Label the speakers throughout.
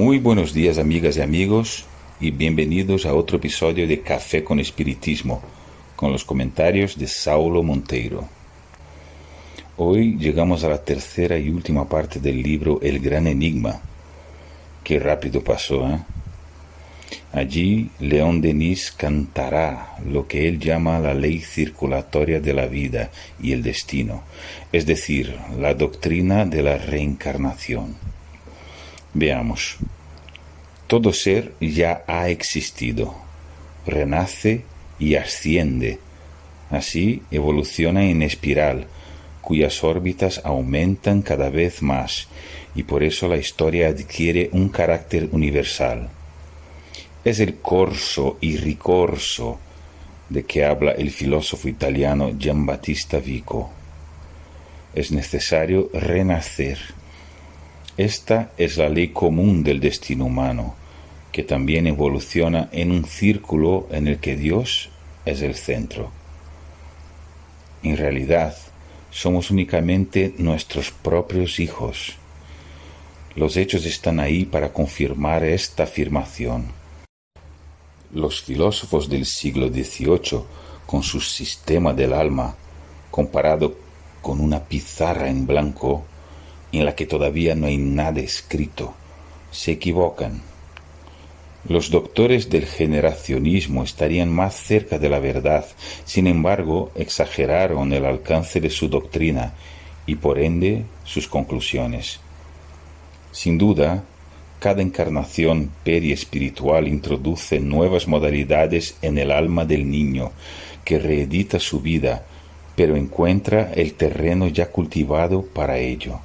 Speaker 1: Muy buenos días amigas y amigos y bienvenidos a otro episodio de Café con Espiritismo, con los comentarios de Saulo Monteiro. Hoy llegamos a la tercera y última parte del libro El Gran Enigma. Qué rápido pasó, ¿eh? Allí León Denis cantará lo que él llama la ley circulatoria de la vida y el destino, es decir, la doctrina de la reencarnación. Veamos. Todo ser ya ha existido, renace y asciende. Así evoluciona en espiral, cuyas órbitas aumentan cada vez más, y por eso la historia adquiere un carácter universal es el corso y ricorso de que habla el filósofo italiano Giambattista Vico. Es necesario renacer. Esta es la ley común del destino humano, que también evoluciona en un círculo en el que Dios es el centro. En realidad, somos únicamente nuestros propios hijos. Los hechos están ahí para confirmar esta afirmación. Los filósofos del siglo XVIII, con su sistema del alma, comparado con una pizarra en blanco en la que todavía no hay nada escrito, se equivocan. Los doctores del generacionismo estarían más cerca de la verdad, sin embargo, exageraron el alcance de su doctrina y por ende sus conclusiones. Sin duda, cada encarnación espiritual introduce nuevas modalidades en el alma del niño, que reedita su vida, pero encuentra el terreno ya cultivado para ello.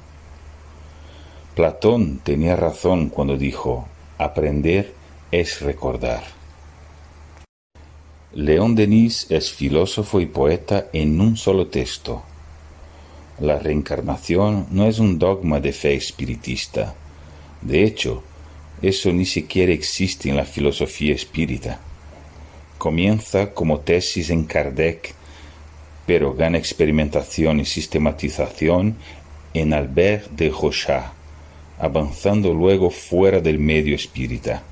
Speaker 1: Platón tenía razón cuando dijo, aprender es recordar. León Denis es filósofo y poeta en un solo texto. La reencarnación no es un dogma de fe espiritista de hecho, eso ni siquiera existe en la filosofía espírita. Comienza como tesis en Kardec, pero gana experimentación y sistematización en Albert de Rochat, avanzando luego fuera del medio espírita.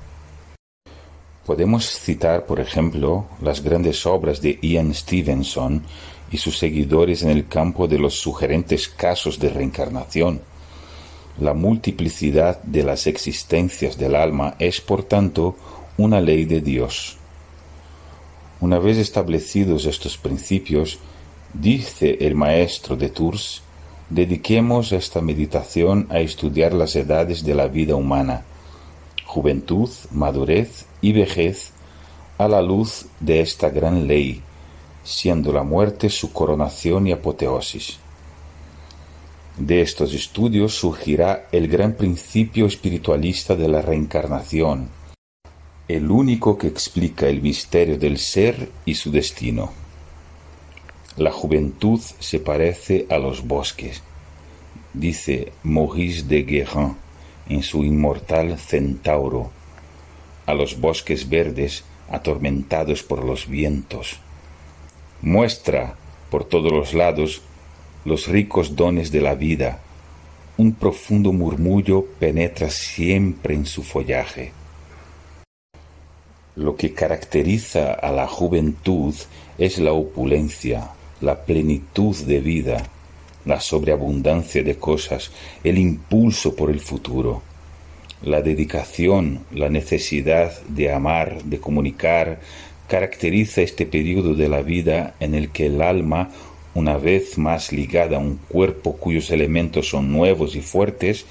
Speaker 1: Podemos citar, por ejemplo, las grandes obras de Ian Stevenson y sus seguidores en el campo de los sugerentes casos de reencarnación la multiplicidad de las existencias del alma es, por tanto, una ley de Dios. Una vez establecidos estos principios, dice el maestro de Tours, dediquemos esta meditación a estudiar las edades de la vida humana, juventud, madurez y vejez, a la luz de esta gran ley, siendo la muerte su coronación y apoteosis. De estos estudios surgirá el gran principio espiritualista de la reencarnación, el único que explica el misterio del ser y su destino. La juventud se parece a los bosques, dice Maurice de Guérin en su inmortal Centauro, a los bosques verdes atormentados por los vientos. Muestra por todos los lados los ricos dones de la vida, un profundo murmullo penetra siempre en su follaje. Lo que caracteriza a la juventud es la opulencia, la plenitud de vida, la sobreabundancia de cosas, el impulso por el futuro, la dedicación, la necesidad de amar, de comunicar, caracteriza este periodo de la vida en el que el alma una vez más ligada a un cuerpo cuyos elementos son nuevos y fuertes,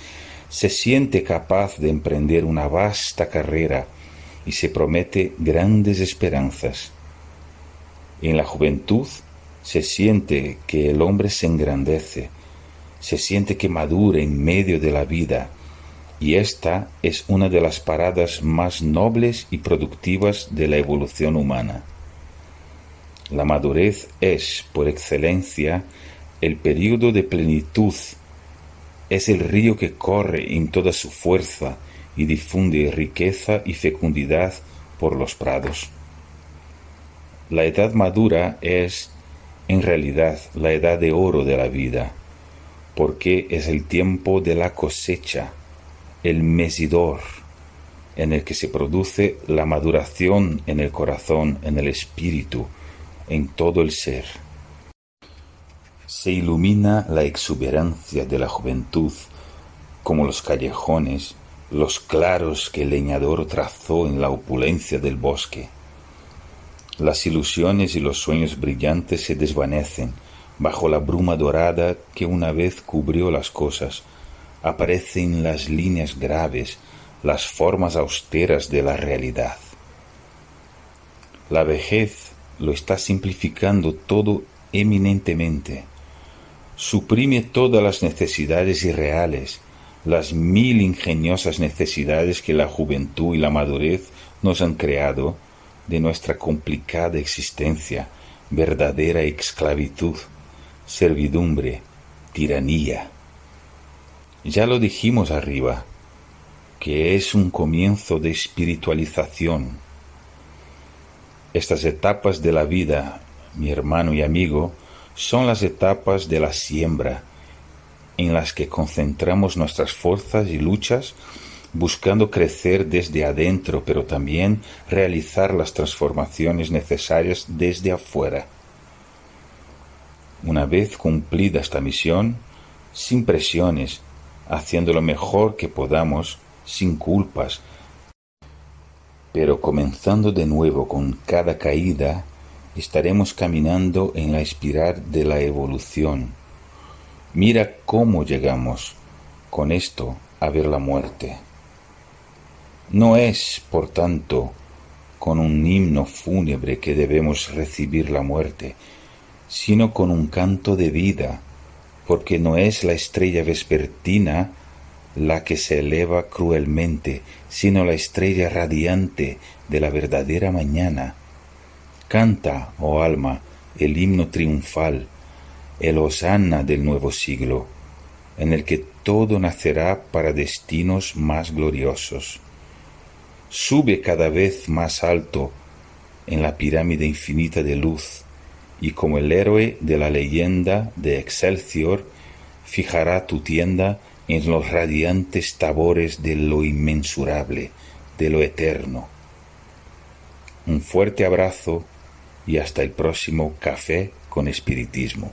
Speaker 1: se siente capaz de emprender una vasta carrera y se promete grandes esperanzas. En la juventud se siente que el hombre se engrandece, se siente que madura en medio de la vida, y esta es una de las paradas más nobles y productivas de la evolución humana. La madurez es, por excelencia, el período de plenitud. Es el río que corre en toda su fuerza y difunde riqueza y fecundidad por los prados. La edad madura es, en realidad, la edad de oro de la vida, porque es el tiempo de la cosecha, el mesidor, en el que se produce la maduración en el corazón, en el espíritu, en todo el ser. Se ilumina la exuberancia de la juventud, como los callejones, los claros que el leñador trazó en la opulencia del bosque. Las ilusiones y los sueños brillantes se desvanecen bajo la bruma dorada que una vez cubrió las cosas. Aparecen las líneas graves, las formas austeras de la realidad. La vejez lo está simplificando todo eminentemente. Suprime todas las necesidades irreales, las mil ingeniosas necesidades que la juventud y la madurez nos han creado de nuestra complicada existencia, verdadera esclavitud, servidumbre, tiranía. Ya lo dijimos arriba, que es un comienzo de espiritualización. Estas etapas de la vida, mi hermano y amigo, son las etapas de la siembra, en las que concentramos nuestras fuerzas y luchas buscando crecer desde adentro, pero también realizar las transformaciones necesarias desde afuera. Una vez cumplida esta misión, sin presiones, haciendo lo mejor que podamos, sin culpas, pero comenzando de nuevo con cada caída, estaremos caminando en la espiral de la evolución. Mira cómo llegamos con esto a ver la muerte. No es, por tanto, con un himno fúnebre que debemos recibir la muerte, sino con un canto de vida, porque no es la estrella vespertina la que se eleva cruelmente, sino la estrella radiante de la verdadera mañana. Canta, oh alma, el himno triunfal, el hosanna del nuevo siglo, en el que todo nacerá para destinos más gloriosos. Sube cada vez más alto en la pirámide infinita de luz, y como el héroe de la leyenda de Excelsior, fijará tu tienda en los radiantes tabores de lo inmensurable, de lo eterno. Un fuerte abrazo y hasta el próximo café con espiritismo.